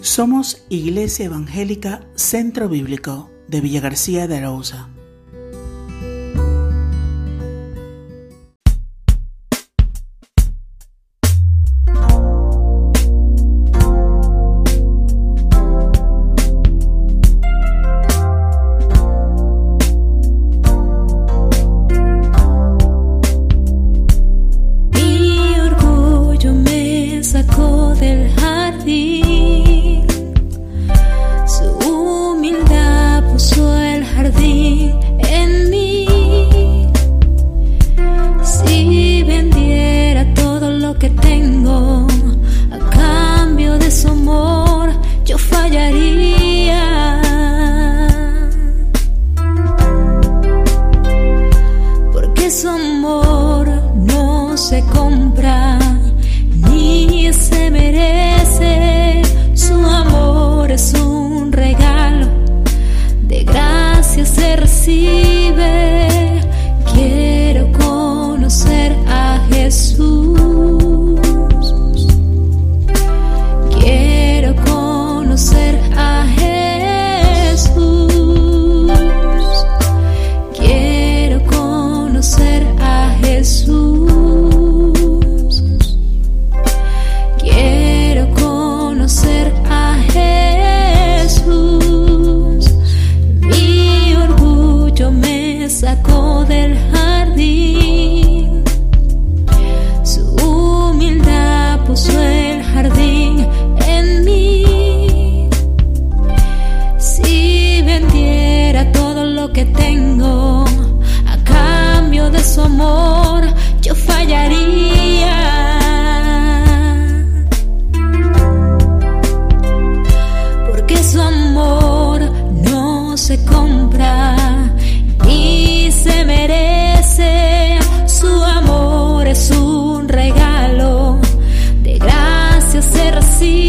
Somos Iglesia Evangélica Centro Bíblico de Villa García de Arauza. que tengo a cambio de su amor, yo fallaría. Porque su amor no se compra ni se merece. Su amor es un regalo de gracias se recibe. see